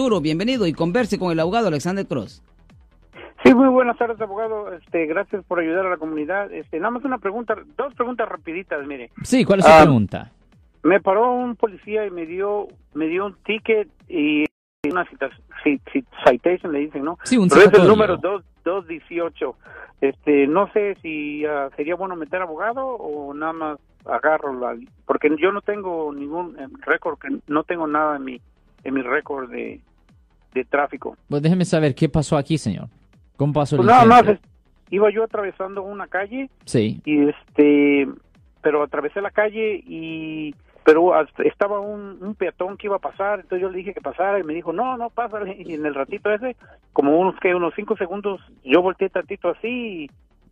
Arturo, bienvenido y converse con el abogado Alexander Cross. Sí, muy buenas tardes, abogado. Este, gracias por ayudar a la comunidad. Este, nada más una pregunta, dos preguntas rapiditas, mire. Sí, ¿cuál es su Ah, pregunta? Me paró un policía y me dio me dio un ticket y una cita, ci- ci- citation le dicen, ¿no? Sí, un Pero es el número dos- 218. Este, no sé si ah, sería bueno meter abogado o nada más agarro la porque yo no tengo ningún eh, récord, que no tengo nada en mi en mi récord de de tráfico. Pues déjeme saber qué pasó aquí, señor. ¿Cómo pasó el Pues nada más iba yo atravesando una calle Sí. y este pero atravesé la calle y pero estaba un, un peatón que iba a pasar entonces yo le dije que pasara y me dijo no no pásale y en el ratito ese como unos que unos cinco segundos yo volteé tantito así y,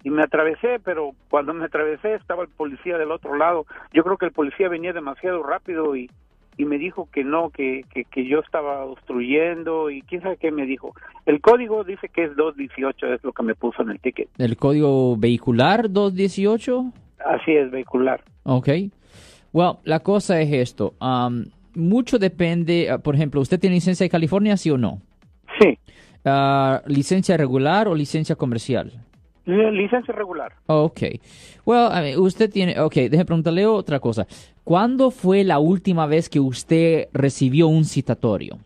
y me atravesé pero cuando me atravesé estaba el policía del otro lado yo creo que el policía venía demasiado rápido y y me dijo que no, que, que, que yo estaba obstruyendo y quién sabe qué me dijo. El código dice que es 218, es lo que me puso en el ticket. ¿El código vehicular 218? Así es, vehicular. Ok. Well, la cosa es esto. um, mucho depende, uh, por ejemplo, ¿usted tiene licencia de California, sí o no? Sí, Ah, ¿Licencia regular o licencia comercial? Li- licencia regular. Ok. Well, I mean, usted tiene... Ok, déjeme preguntarle otra cosa. ¿Cuándo fue la última vez que usted recibió un citatorio?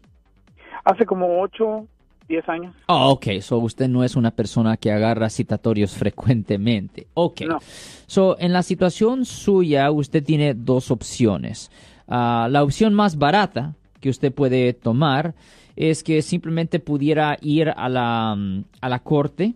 Hace como 8, 10 años. Oh, ok, so usted no es una persona que agarra citatorios frecuentemente. Ok. No. So, en la situación suya, usted tiene dos opciones. Ah, la opción más barata que usted puede tomar es que simplemente pudiera ir a la, mm, a la corte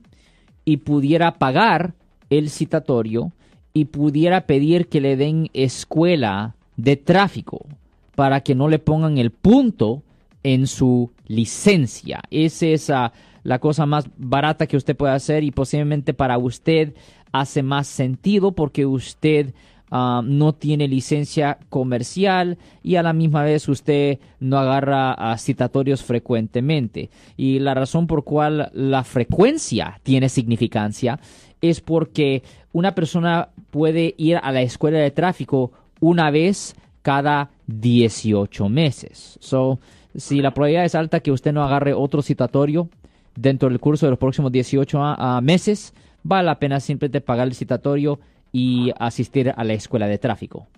y pudiera pagar el citatorio y pudiera pedir que le den escuela de tráfico para que no le pongan el punto en su licencia. Esa es ah, la cosa más barata que usted puede hacer y posiblemente para usted hace más sentido porque usted ah, no tiene licencia comercial y a la misma vez usted no agarra citatorios frecuentemente. Y la razón por cual la frecuencia tiene significancia es porque una persona puede ir a la escuela de tráfico una vez cada 18 meses. So, si la probabilidad es alta que usted no agarre otro citatorio dentro del curso de los próximos 18 a- a meses, vale la pena simplemente pagar el citatorio y asistir a la escuela de tráfico.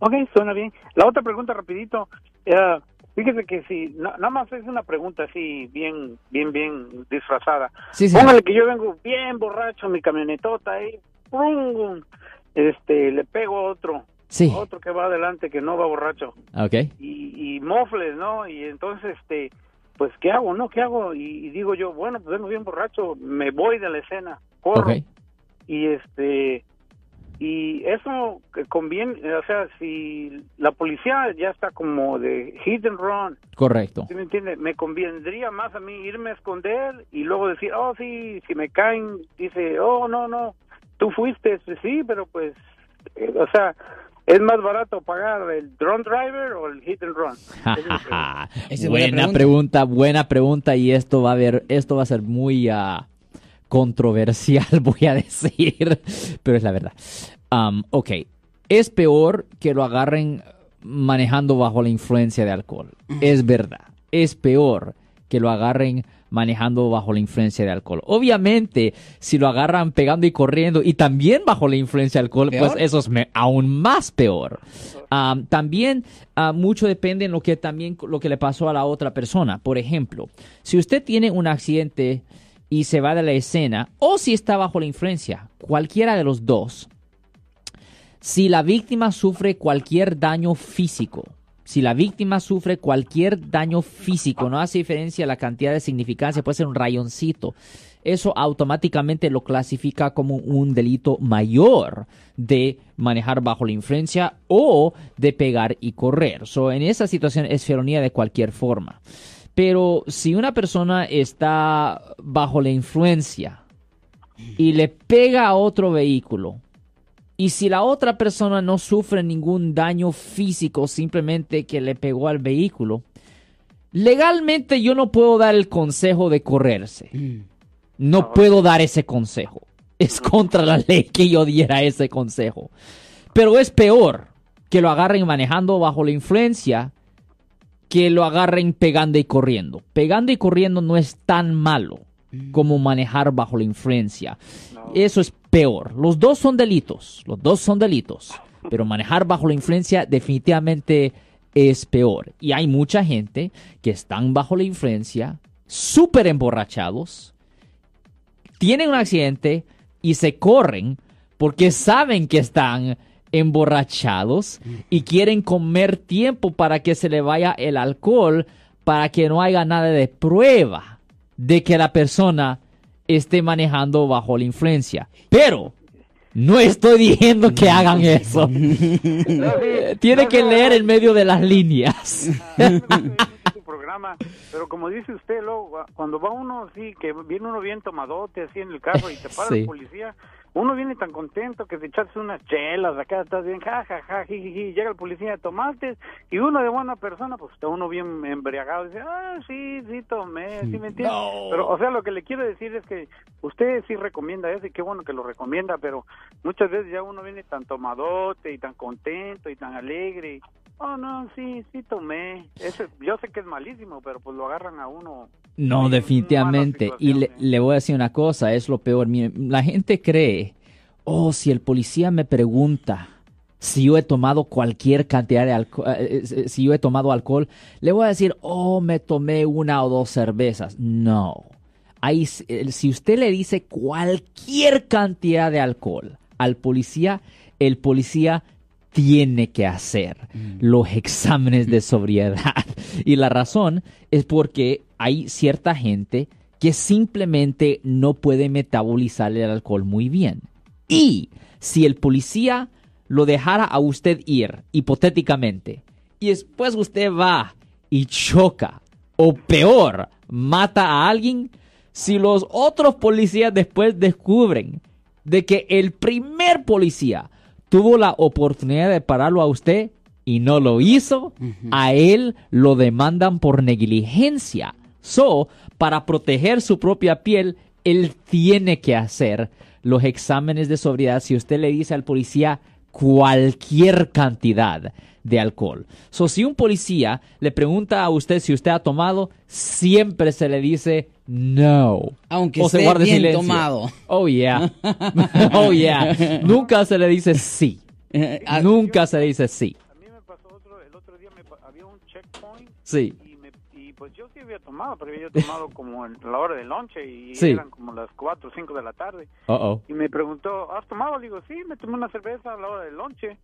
Ok, suena bien. La otra pregunta rapidito. eh, fíjese que si, na- nada más es una pregunta así, bien, bien, bien disfrazada. Sí, sí. Póngale que yo vengo bien borracho en mi camionetota ahí, ¡prum! este, le pego a otro, Sí. otro que va adelante que no va borracho. Ok. y, y mofles, ¿no? Y entonces, este, pues, ¿qué hago, no? ¿Qué hago? Y, y digo yo, bueno, pues vengo bien borracho, me voy de la escena, corro. Ok. Y este, y eso que conviene, o sea, si la policía ya está como de hit and run, Correcto. ¿sí me entiende? Me convendría más a mí irme a esconder y luego decir, oh, sí, si me caen, dice, oh, no, no, tú fuiste, sí, pero pues, eh, o sea, es más barato pagar el drone driver o el hit and run. Buena buena pregunta. pregunta. buena pregunta y esto va a ver, esto va a ser muy ah, controversial, voy a decir, pero es la verdad. Um, ok, es peor que lo agarren manejando bajo la influencia de alcohol. Es verdad, es peor que lo agarren manejando bajo la influencia de alcohol. Obviamente, si lo agarran pegando y corriendo y también bajo la influencia de alcohol, pues eso es aún más peor. Am, también ah, mucho depende en lo que también lo que le pasó a la otra persona. Por ejemplo, si usted tiene un accidente y se va de la escena o si está bajo la influencia, cualquiera de los dos, si la víctima sufre cualquier daño físico, si la víctima sufre cualquier daño físico, no hace diferencia la cantidad de significancia, puede ser un rayoncito, eso automáticamente lo clasifica como un delito mayor de manejar bajo la influencia o de pegar y correr. So, en esa situación es felonía de cualquier forma. Pero si una persona está bajo la influencia y le pega a otro vehículo, y si la otra persona no sufre ningún daño físico, simplemente que le pegó al vehículo, legalmente yo no puedo dar el consejo de correrse. No puedo dar ese consejo. Es contra la ley que yo diera ese consejo. Pero es peor que lo agarren manejando bajo la influencia que lo agarren pegando y corriendo. Pegando y corriendo no es tan malo como manejar bajo la influencia. Eso es peor. Los dos son delitos, los dos son delitos, pero manejar bajo la influencia definitivamente es peor. Y hay mucha gente que están bajo la influencia, súper emborrachados, tienen un accidente y se corren porque saben que están emborrachados y quieren comer tiempo para que se le vaya el alcohol, para que no haya nada de prueba de que la persona esté manejando bajo la influencia. Pero no estoy diciendo que hagan eso. Tiene que leer en medio de las líneas. programa, pero como dice usted, luego, cuando va uno así, que viene uno bien tomadote así en el carro y te para el policía, uno viene tan contento que se echas unas chelas, acá estás bien, ja, ja, ja, llega el policía, tomaste, y uno de buena persona, pues está uno bien embriagado, dice, ah, sí, sí, tomé, sí, me entiendes. Pero, o sea, lo que le quiero decir es que usted sí recomienda eso, y qué bueno que lo recomienda, pero muchas veces ya uno viene tan tomadote, y tan contento, y tan alegre, Oh, no, sí, sí tomé. yo sé que es malísimo, pero pues lo agarran a uno. No, definitivamente. Y le, le, voy a decir una cosa, es lo peor. la gente cree, oh, si el policía me pregunta si yo he tomado cualquier cantidad de alcohol, eh, eh, eh, si yo he tomado alcohol, le voy a decir, oh, me tomé una o dos cervezas. No. Ahí, si usted le dice cualquier cantidad de alcohol al policía, el policía tiene que hacer mm. los exámenes de sobriedad. Y la razón es porque hay cierta gente que simplemente no puede metabolizar el alcohol muy bien. Y si el policía lo dejara a usted ir, hipotéticamente, y después usted va y choca, o peor, mata a alguien, si los otros policías después descubren de que el primer policía tuvo la oportunidad de pararlo a usted y no lo hizo, a él lo demandan por negligencia. So, para proteger su propia piel, él tiene que hacer los exámenes de sobriedad si usted le dice al policía cualquier cantidad de alcohol. So, si un policía le pregunta a usted si usted ha tomado, siempre se le dice no. Aunque o esté bien tomado. Oh, yeah. oh, yeah. Nunca se le dice sí. Eh, Nunca se le dice sí. A mí me pasó otro, el otro día me, había un checkpoint. Sí. Y, me, y, pues yo sí había tomado, pero había tomado como en la hora del lonche y eran como las 4 o 5 de la tarde. Uh -oh. Y me preguntó, ¿has tomado? Le digo, sí, me tomé una cerveza a la hora del lonche.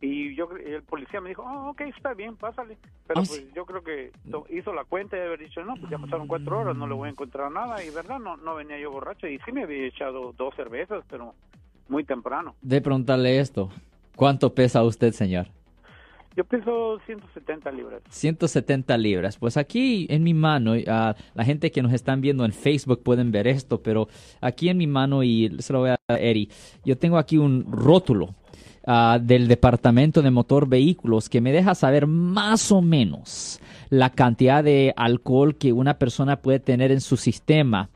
Y yo el policía me dijo, oh, ok, está bien, pásale. Pero pues yo creo que hizo la cuenta y haber dicho, no, pues ya pasaron cuatro horas, no le voy a encontrar nada. Y verdad, no, no venía yo borracho. Y sí me había echado dos cervezas, pero muy temprano. De preguntarle esto, ¿cuánto pesa usted, señor? Yo peso 170 libras. 170 libras. Pues aquí en mi mano, uh, la gente que nos están viendo en Facebook pueden ver esto, pero aquí en mi mano, y se lo voy a Eri, yo tengo aquí un rótulo Ah, del Departamento de Motor Vehículos que me deja saber más o menos la cantidad de alcohol que una persona puede tener en su sistema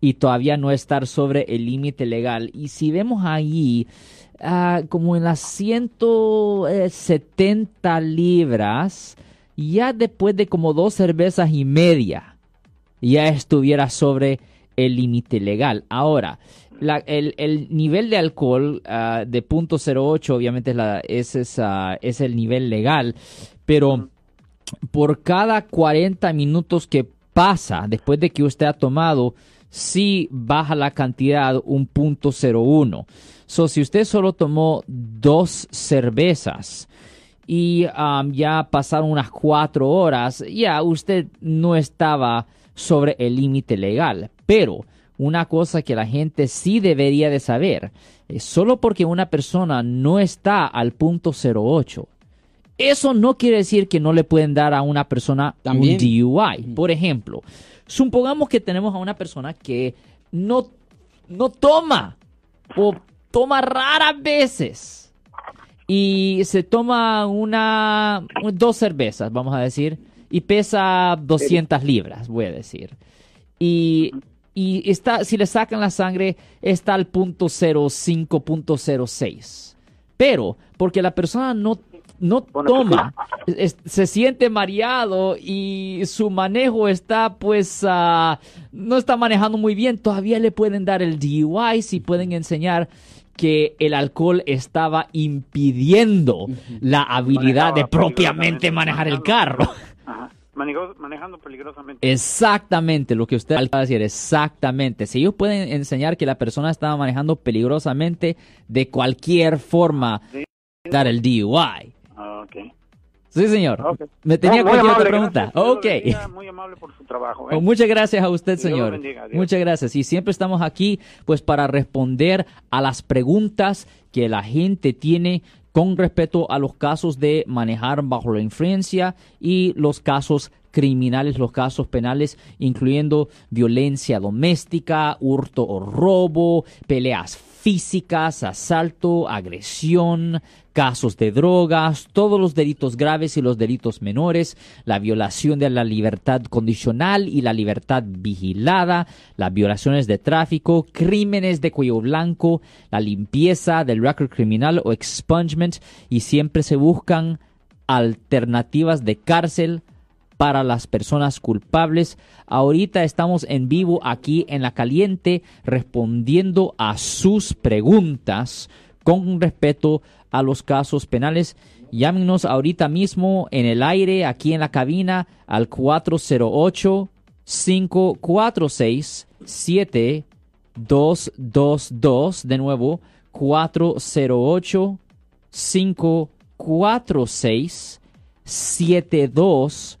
y todavía no estar sobre el límite legal. Y si vemos ahí, ah, como en las 170 libras, ya después de como dos cervezas y media, ya estuviera sobre el límite legal. Ahora, el, nivel de alcohol uh, de .08 obviamente es, el nivel legal, pero por cada 40 minutos que pasa después de que usted ha tomado, sí baja la cantidad un punto .01. So, si usted solo tomó dos cervezas y ya pasaron unas cuatro horas, ya usted no estaba sobre el límite legal. Pero una cosa que la gente sí debería de saber. Es solo porque una persona no está al punto 08, eso no quiere decir que no le pueden dar a una persona un DUI. Por ejemplo, supongamos que tenemos a una persona que no, no toma o toma raras veces y se toma una dos cervezas, vamos a decir, y pesa 200 libras, voy a decir. Y y está, si le sacan la sangre está al punto 05, Pero porque la persona no, no toma, se siente mareado y su manejo está pues ah, no está manejando muy bien, todavía le pueden dar el DUI si pueden enseñar que el alcohol estaba impidiendo la habilidad de propiamente manejar el carro. Manejando peligrosamente. Exactamente, lo que usted acaba de decir, exactamente. Si ellos pueden enseñar que la persona estaba manejando peligrosamente, de cualquier forma, dar el DUI. Ah, sí, señor. Me tenía cualquier otra pregunta. Ok. Muy amable por su trabajo. ¿eh? Oh, muchas gracias a usted, señor. Muchas gracias. Y siempre estamos aquí, pues, para responder a las preguntas que la gente tiene con respecto a los casos de manejar bajo la influencia y los casos criminales, los casos penales, incluyendo violencia doméstica, hurto o robo, peleas físicas, asalto, agresión, casos de drogas, todos los delitos graves y los delitos menores, la violación de la libertad condicional y la libertad vigilada, las violaciones de tráfico, crímenes de cuello blanco, la limpieza del record criminal o expungement y siempre se buscan alternativas de cárcel para las personas culpables. Ahorita estamos en vivo aquí en La Caliente respondiendo a sus preguntas con respeto a los casos penales. Llámenos ahorita mismo en el aire, aquí en la cabina, al 408 546 7222. De nuevo, 408 546 7222